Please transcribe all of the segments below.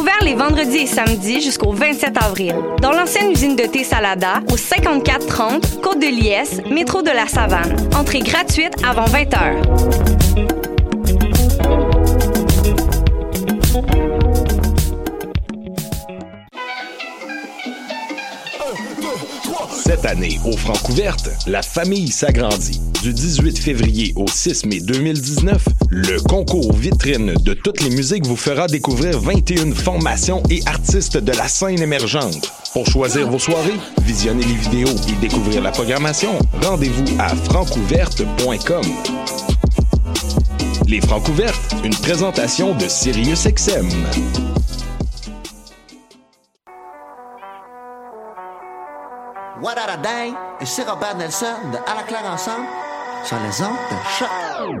Ouvert les vendredis et samedis jusqu'au 27 avril. Dans l'ancienne usine de thé Salada, au 5430, Côte de Liesse, métro de la Savane. Entrée gratuite avant 20 h Cette année, au Francouverte, la famille s'agrandit. Du 18 février au 6 mai 2019, le concours vitrine de toutes les musiques vous fera découvrir 21 formations et artistes de la scène émergente. Pour choisir vos soirées, visionner les vidéos et découvrir la programmation, rendez-vous à francouverte.com. Les Francouvertes, une présentation de Sirius XM. What Robert Nelson de À la ensemble sur les ondes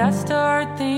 I start thinking?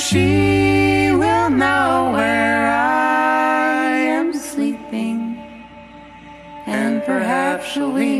she will know where I am sleeping, and perhaps she'll leave.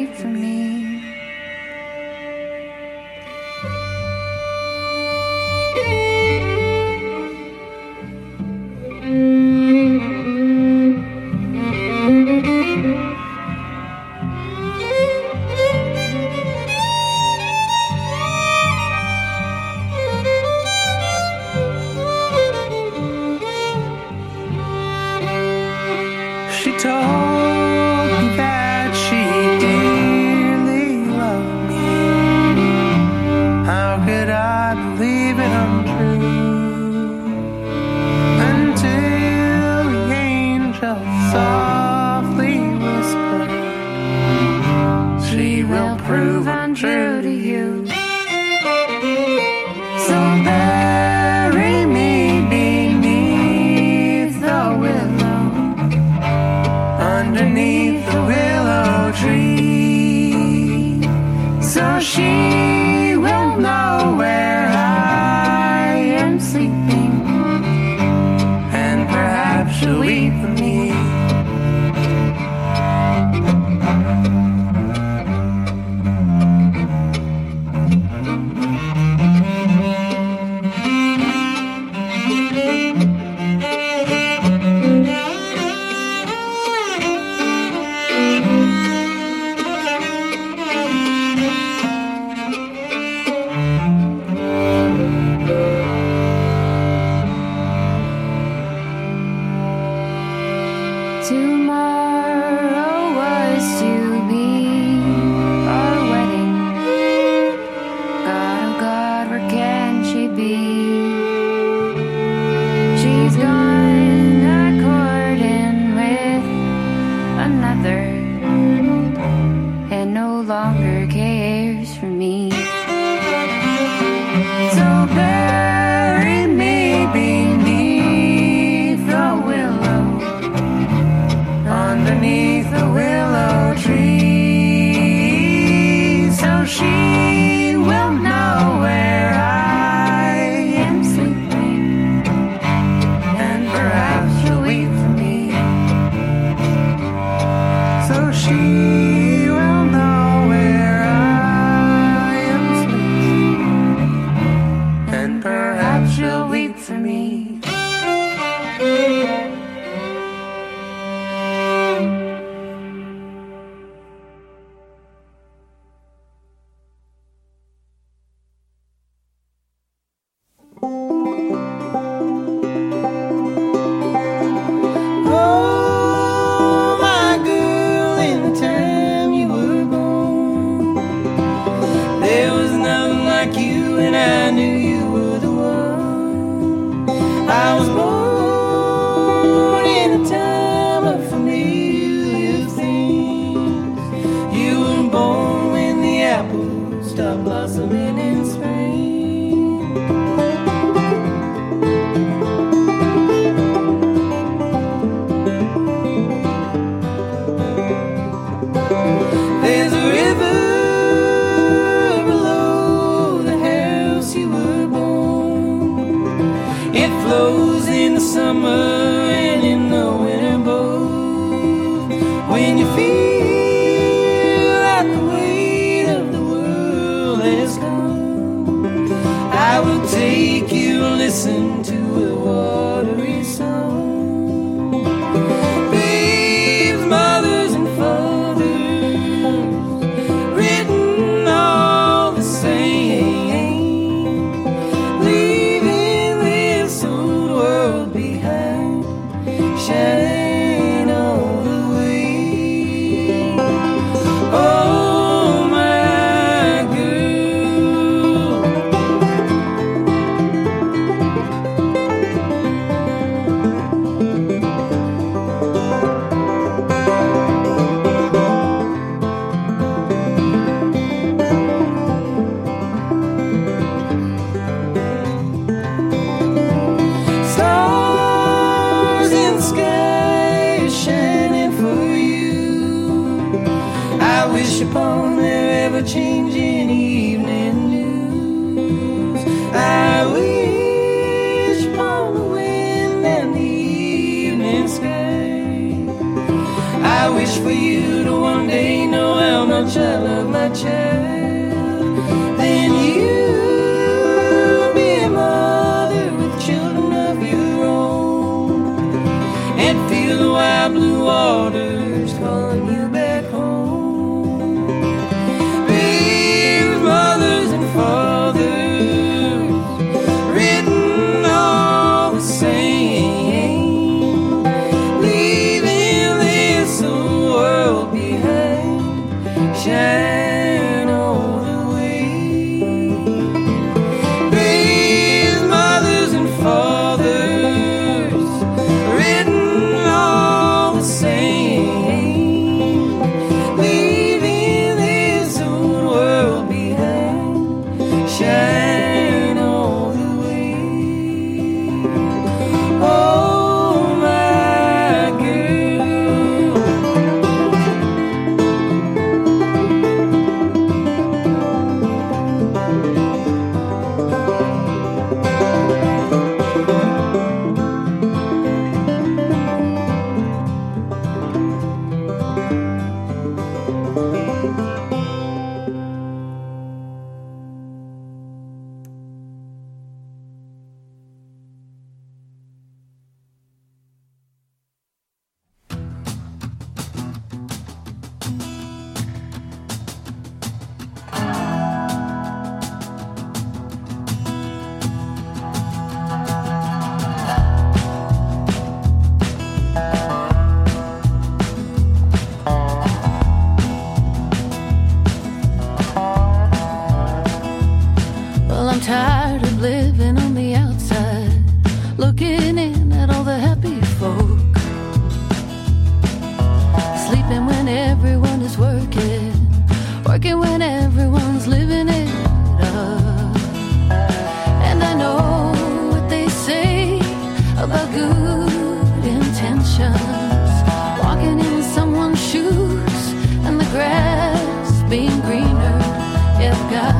I've got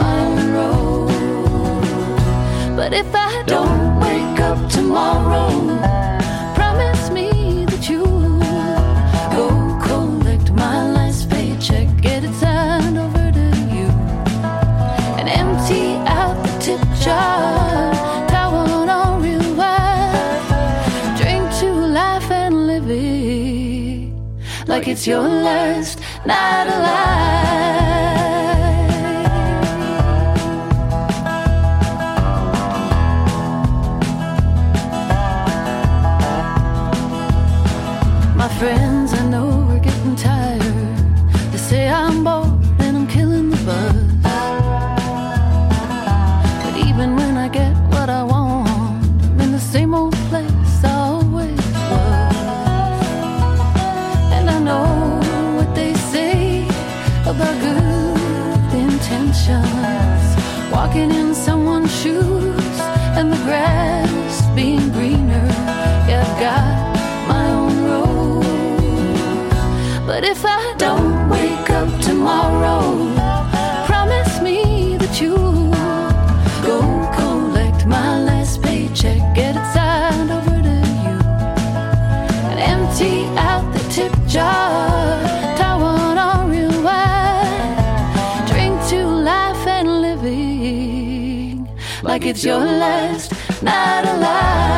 my own road. But if I don't wake up tomorrow, promise me that you go collect my last paycheck, get it signed over to you, and empty out the tip jar. like it's your last night alive. if I don't wake up tomorrow, promise me that you go collect my last paycheck, get it signed over to you, and empty out the tip jar. Taiwan or real wine, drink to life and living like it's your last night alive.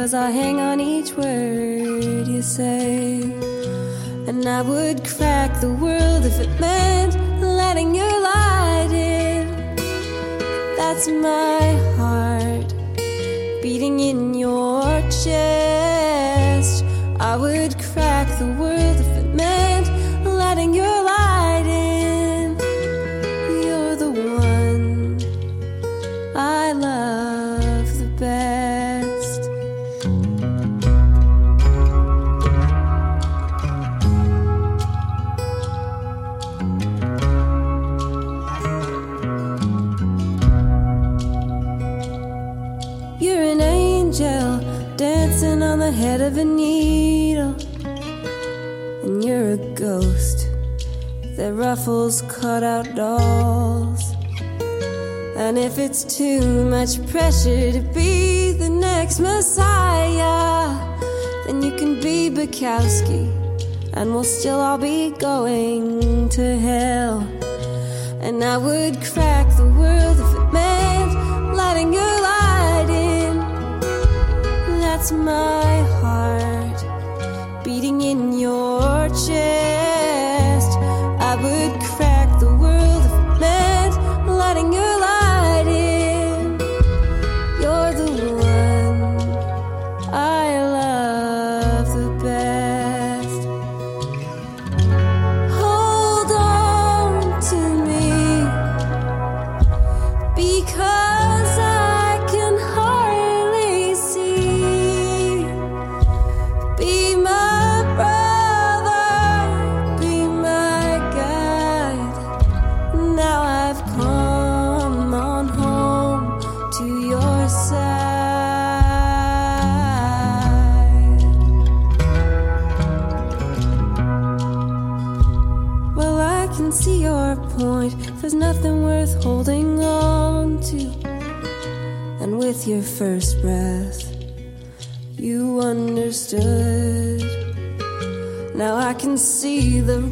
Cause I hang on each word you say. And I would crack the world if it meant letting you light in. That's my heart beating in your chest. the head of a needle, and you're a ghost that ruffles cut out dolls. And if it's too much pressure to be the next messiah, then you can be Bukowski, and we'll still all be going to hell. And I would crack the world if it meant letting you that's my heart beating in your chest.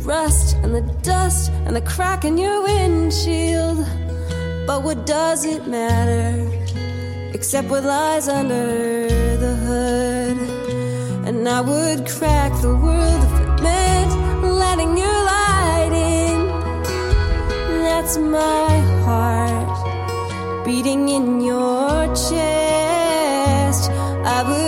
rust and the dust and the crack in your windshield. But what does it matter? Except what lies under the hood. And I would crack the world if it meant letting your light in. That's my heart beating in your chest. I would.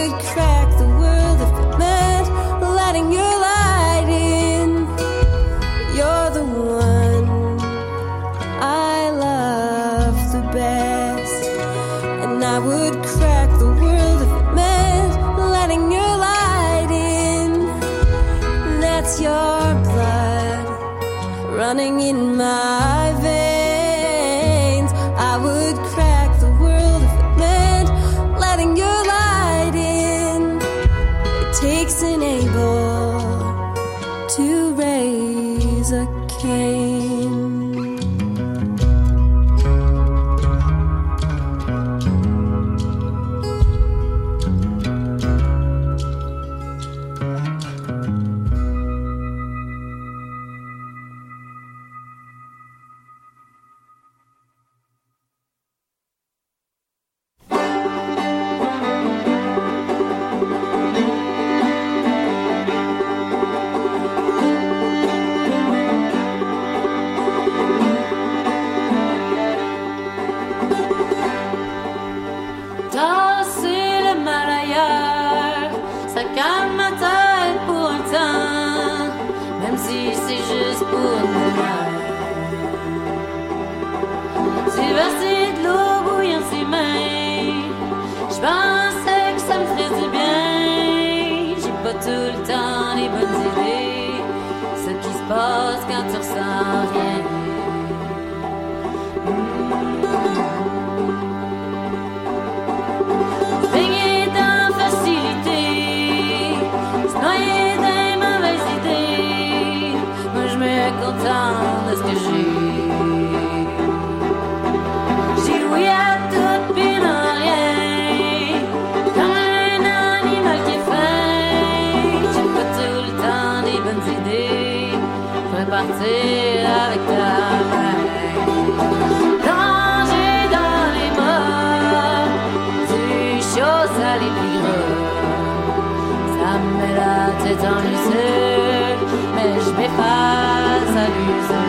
bodies.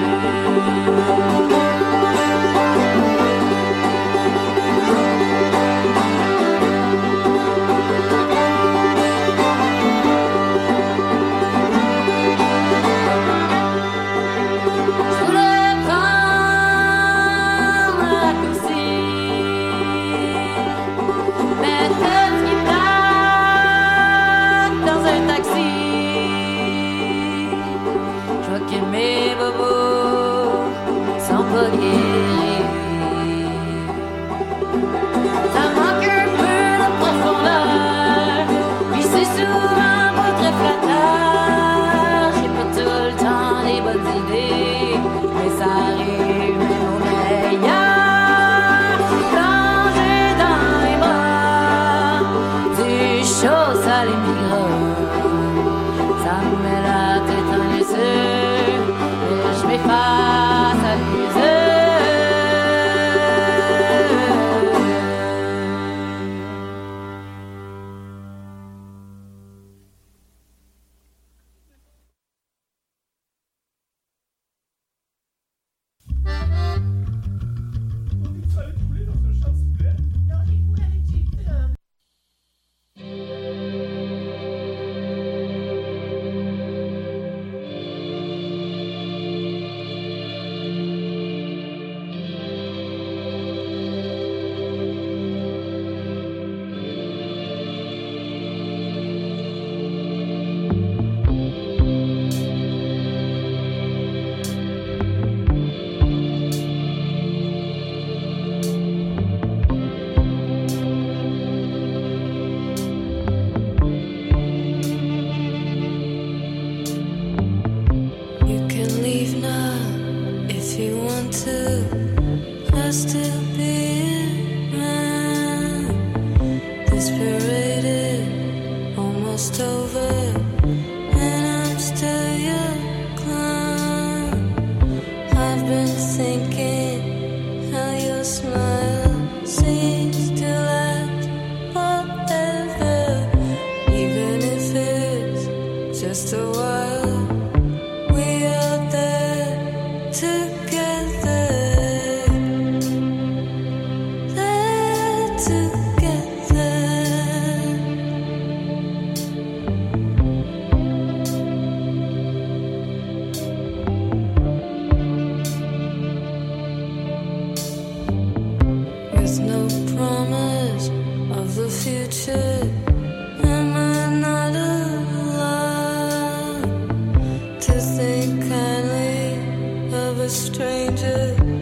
changes